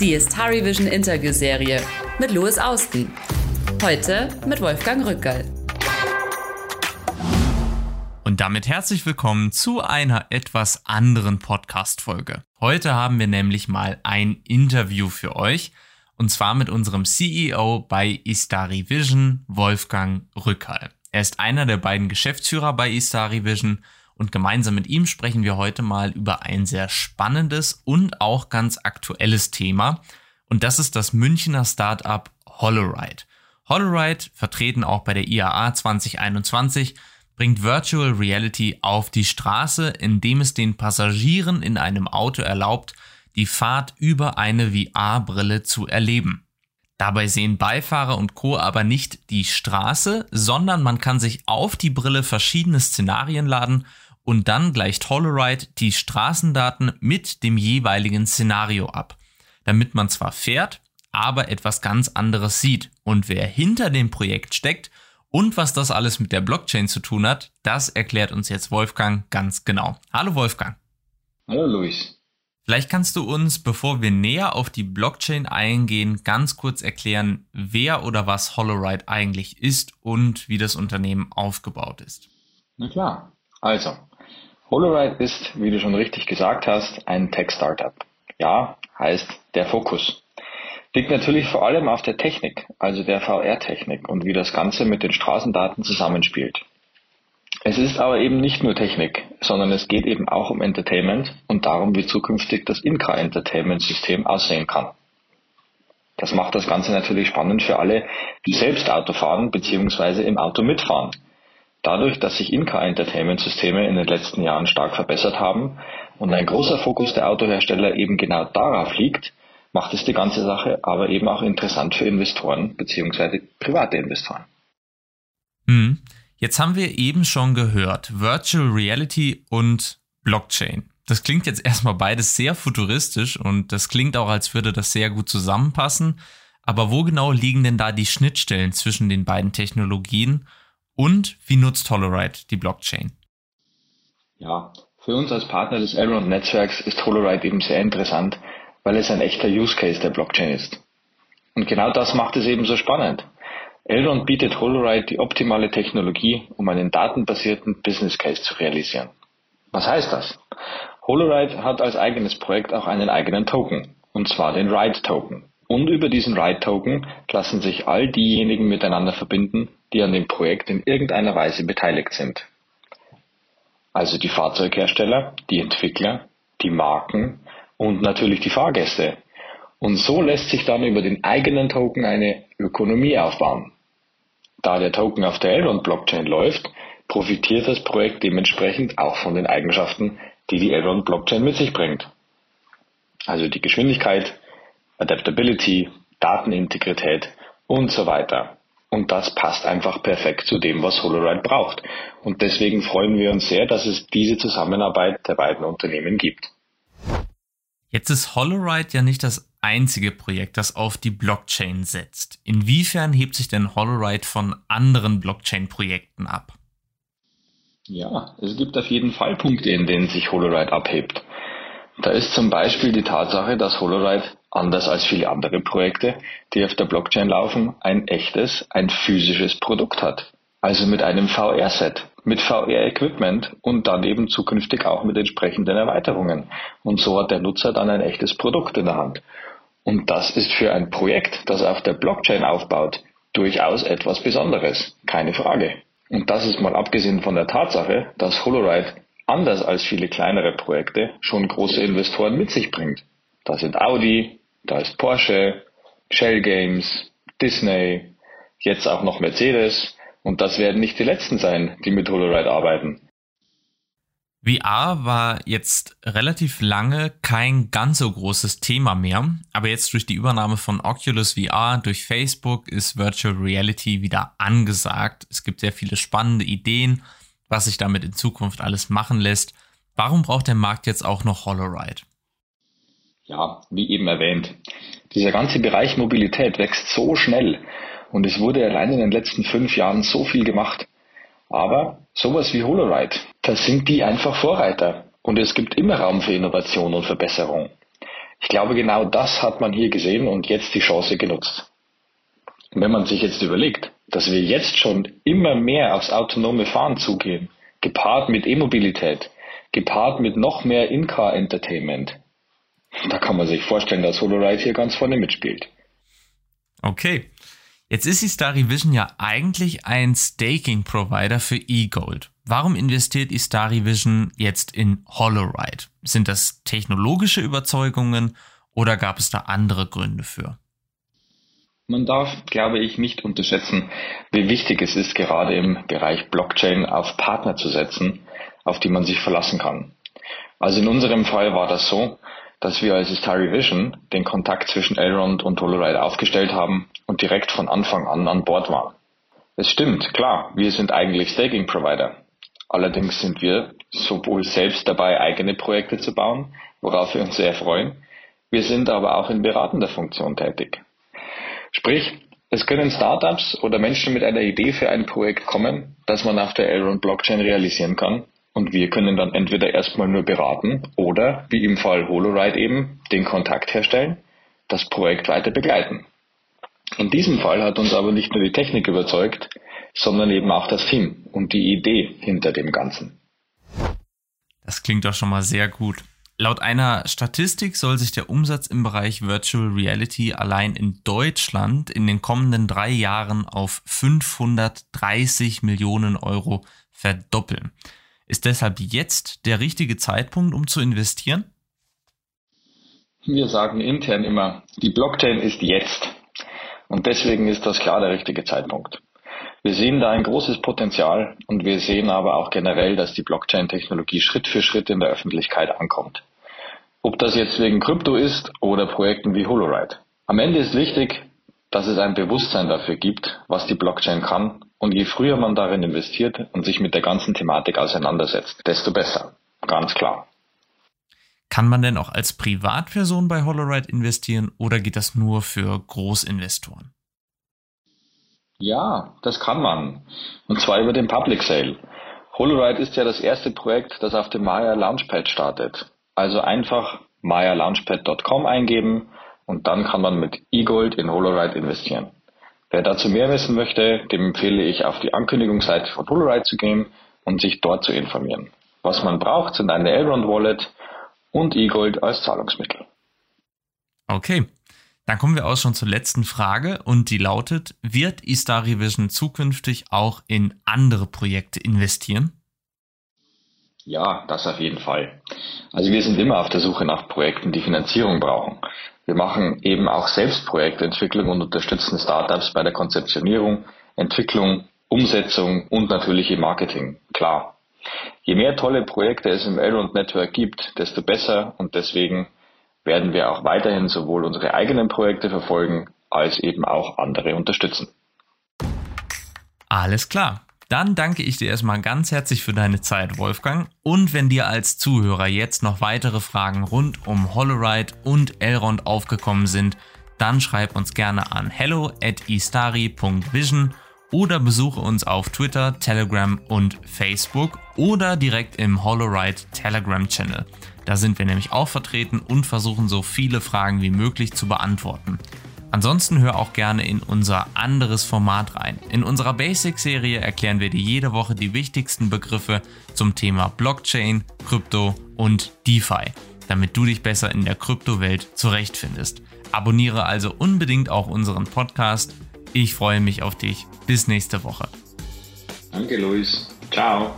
Die Istari Vision Interview-Serie mit Louis Austen. Heute mit Wolfgang Rückerl. Und damit herzlich willkommen zu einer etwas anderen Podcast-Folge. Heute haben wir nämlich mal ein Interview für euch. Und zwar mit unserem CEO bei Istari Vision, Wolfgang Rückerl. Er ist einer der beiden Geschäftsführer bei Istari Vision und gemeinsam mit ihm sprechen wir heute mal über ein sehr spannendes und auch ganz aktuelles Thema. Und das ist das Münchner Startup Holoride. Holoride, vertreten auch bei der IAA 2021, bringt Virtual Reality auf die Straße, indem es den Passagieren in einem Auto erlaubt, die Fahrt über eine VR-Brille zu erleben. Dabei sehen Beifahrer und Co. aber nicht die Straße, sondern man kann sich auf die Brille verschiedene Szenarien laden und dann gleicht Holoride die Straßendaten mit dem jeweiligen Szenario ab, damit man zwar fährt, aber etwas ganz anderes sieht. Und wer hinter dem Projekt steckt und was das alles mit der Blockchain zu tun hat, das erklärt uns jetzt Wolfgang ganz genau. Hallo Wolfgang. Hallo Luis. Vielleicht kannst du uns, bevor wir näher auf die Blockchain eingehen, ganz kurz erklären, wer oder was Holoride eigentlich ist und wie das Unternehmen aufgebaut ist. Na klar. Also, Holoride ist, wie du schon richtig gesagt hast, ein Tech-Startup. Ja, heißt der Fokus. Liegt natürlich vor allem auf der Technik, also der VR-Technik und wie das Ganze mit den Straßendaten zusammenspielt. Es ist aber eben nicht nur Technik, sondern es geht eben auch um Entertainment und darum, wie zukünftig das In-Car-Entertainment-System aussehen kann. Das macht das Ganze natürlich spannend für alle, die selbst Auto fahren bzw. im Auto mitfahren. Dadurch, dass sich In-Car-Entertainment-Systeme in den letzten Jahren stark verbessert haben und ein großer Fokus der Autohersteller eben genau darauf liegt, macht es die ganze Sache aber eben auch interessant für Investoren bzw. private Investoren. Hm. Jetzt haben wir eben schon gehört, Virtual Reality und Blockchain. Das klingt jetzt erstmal beides sehr futuristisch und das klingt auch, als würde das sehr gut zusammenpassen. Aber wo genau liegen denn da die Schnittstellen zwischen den beiden Technologien und wie nutzt Holoride die Blockchain? Ja, für uns als Partner des Elrond-Netzwerks ist Holoride eben sehr interessant, weil es ein echter Use Case der Blockchain ist. Und genau das macht es eben so spannend. Elrond bietet Holoride die optimale Technologie, um einen datenbasierten Business Case zu realisieren. Was heißt das? Holoride hat als eigenes Projekt auch einen eigenen Token, und zwar den Ride Token. Und über diesen Ride Token lassen sich all diejenigen miteinander verbinden, die an dem Projekt in irgendeiner Weise beteiligt sind. Also die Fahrzeughersteller, die Entwickler, die Marken und natürlich die Fahrgäste. Und so lässt sich dann über den eigenen Token eine Ökonomie aufbauen. Da der Token auf der Elrond-Blockchain läuft, profitiert das Projekt dementsprechend auch von den Eigenschaften, die die Elrond-Blockchain mit sich bringt. Also die Geschwindigkeit, Adaptability, Datenintegrität und so weiter. Und das passt einfach perfekt zu dem, was Holoride braucht. Und deswegen freuen wir uns sehr, dass es diese Zusammenarbeit der beiden Unternehmen gibt. Jetzt ist Holoride ja nicht das einzige Projekt, das auf die Blockchain setzt. Inwiefern hebt sich denn Holoride von anderen Blockchain-Projekten ab? Ja, es gibt auf jeden Fall Punkte, in denen sich Holoride abhebt. Da ist zum Beispiel die Tatsache, dass Holoride anders als viele andere Projekte, die auf der Blockchain laufen, ein echtes, ein physisches Produkt hat. Also mit einem VR-Set, mit VR-Equipment und dann eben zukünftig auch mit entsprechenden Erweiterungen. Und so hat der Nutzer dann ein echtes Produkt in der Hand. Und das ist für ein Projekt, das auf der Blockchain aufbaut, durchaus etwas Besonderes, keine Frage. Und das ist mal abgesehen von der Tatsache, dass Holoride anders als viele kleinere Projekte schon große Investoren mit sich bringt. Da sind Audi, da ist Porsche, Shell Games, Disney, jetzt auch noch Mercedes und das werden nicht die letzten sein, die mit Holoride arbeiten. VR war jetzt relativ lange kein ganz so großes Thema mehr, aber jetzt durch die Übernahme von Oculus VR durch Facebook ist Virtual Reality wieder angesagt. Es gibt sehr viele spannende Ideen, was sich damit in Zukunft alles machen lässt. Warum braucht der Markt jetzt auch noch Holoride? Ja, wie eben erwähnt. Dieser ganze Bereich Mobilität wächst so schnell und es wurde allein in den letzten fünf Jahren so viel gemacht. Aber sowas wie Holoride, da sind die einfach Vorreiter und es gibt immer Raum für Innovation und Verbesserung. Ich glaube, genau das hat man hier gesehen und jetzt die Chance genutzt. Wenn man sich jetzt überlegt, dass wir jetzt schon immer mehr aufs autonome Fahren zugehen, gepaart mit E-Mobilität, gepaart mit noch mehr In-Car-Entertainment, da kann man sich vorstellen, dass HoloRide hier ganz vorne mitspielt. Okay. Jetzt ist die Istari Vision ja eigentlich ein Staking-Provider für eGold. Warum investiert Istari Vision jetzt in HoloRide? Sind das technologische Überzeugungen oder gab es da andere Gründe für? Man darf, glaube ich, nicht unterschätzen, wie wichtig es ist, gerade im Bereich Blockchain auf Partner zu setzen, auf die man sich verlassen kann. Also in unserem Fall war das so, dass wir als Istari Vision den Kontakt zwischen Elrond und Holoride aufgestellt haben und direkt von Anfang an an Bord waren. Es stimmt, klar, wir sind eigentlich Staking Provider. Allerdings sind wir sowohl selbst dabei, eigene Projekte zu bauen, worauf wir uns sehr freuen. Wir sind aber auch in beratender Funktion tätig. Sprich, es können Startups oder Menschen mit einer Idee für ein Projekt kommen, das man auf der Elrond Blockchain realisieren kann. Und wir können dann entweder erstmal nur beraten oder, wie im Fall HoloRide eben, den Kontakt herstellen, das Projekt weiter begleiten. In diesem Fall hat uns aber nicht nur die Technik überzeugt, sondern eben auch das Team und die Idee hinter dem Ganzen. Das klingt doch schon mal sehr gut. Laut einer Statistik soll sich der Umsatz im Bereich Virtual Reality allein in Deutschland in den kommenden drei Jahren auf 530 Millionen Euro verdoppeln. Ist deshalb jetzt der richtige Zeitpunkt, um zu investieren? Wir sagen intern immer, die Blockchain ist jetzt. Und deswegen ist das klar der richtige Zeitpunkt. Wir sehen da ein großes Potenzial und wir sehen aber auch generell, dass die Blockchain-Technologie Schritt für Schritt in der Öffentlichkeit ankommt. Ob das jetzt wegen Krypto ist oder Projekten wie HoloRide. Am Ende ist wichtig, dass es ein Bewusstsein dafür gibt, was die Blockchain kann und je früher man darin investiert und sich mit der ganzen Thematik auseinandersetzt, desto besser. Ganz klar. Kann man denn auch als Privatperson bei HoloRide investieren oder geht das nur für Großinvestoren? Ja, das kann man. Und zwar über den Public Sale. HoloRide ist ja das erste Projekt, das auf dem Maya Launchpad startet. Also einfach mayalaunchpad.com eingeben und dann kann man mit eGold in HoloRide investieren. Wer dazu mehr wissen möchte, dem empfehle ich auf die Ankündigungsseite von HoloRide zu gehen und sich dort zu informieren. Was man braucht, sind eine Elrond Wallet und eGold als Zahlungsmittel. Okay, dann kommen wir auch schon zur letzten Frage und die lautet, wird eStar Vision zukünftig auch in andere Projekte investieren? Ja, das auf jeden Fall. Also wir sind immer auf der Suche nach Projekten, die Finanzierung brauchen. Wir machen eben auch selbst Projektentwicklung und unterstützen Startups bei der Konzeptionierung, Entwicklung, Umsetzung und natürlich im Marketing. Klar. Je mehr tolle Projekte es im Elrond Network gibt, desto besser und deswegen werden wir auch weiterhin sowohl unsere eigenen Projekte verfolgen, als eben auch andere unterstützen. Alles klar. Dann danke ich dir erstmal ganz herzlich für deine Zeit, Wolfgang. Und wenn dir als Zuhörer jetzt noch weitere Fragen rund um Holoride und Elrond aufgekommen sind, dann schreib uns gerne an hello at istari.vision oder besuche uns auf Twitter, Telegram und Facebook oder direkt im Holoride Telegram Channel. Da sind wir nämlich auch vertreten und versuchen so viele Fragen wie möglich zu beantworten. Ansonsten hör auch gerne in unser anderes Format rein. In unserer Basic-Serie erklären wir dir jede Woche die wichtigsten Begriffe zum Thema Blockchain, Krypto und DeFi, damit du dich besser in der Kryptowelt zurechtfindest. Abonniere also unbedingt auch unseren Podcast. Ich freue mich auf dich. Bis nächste Woche. Danke, Luis. Ciao.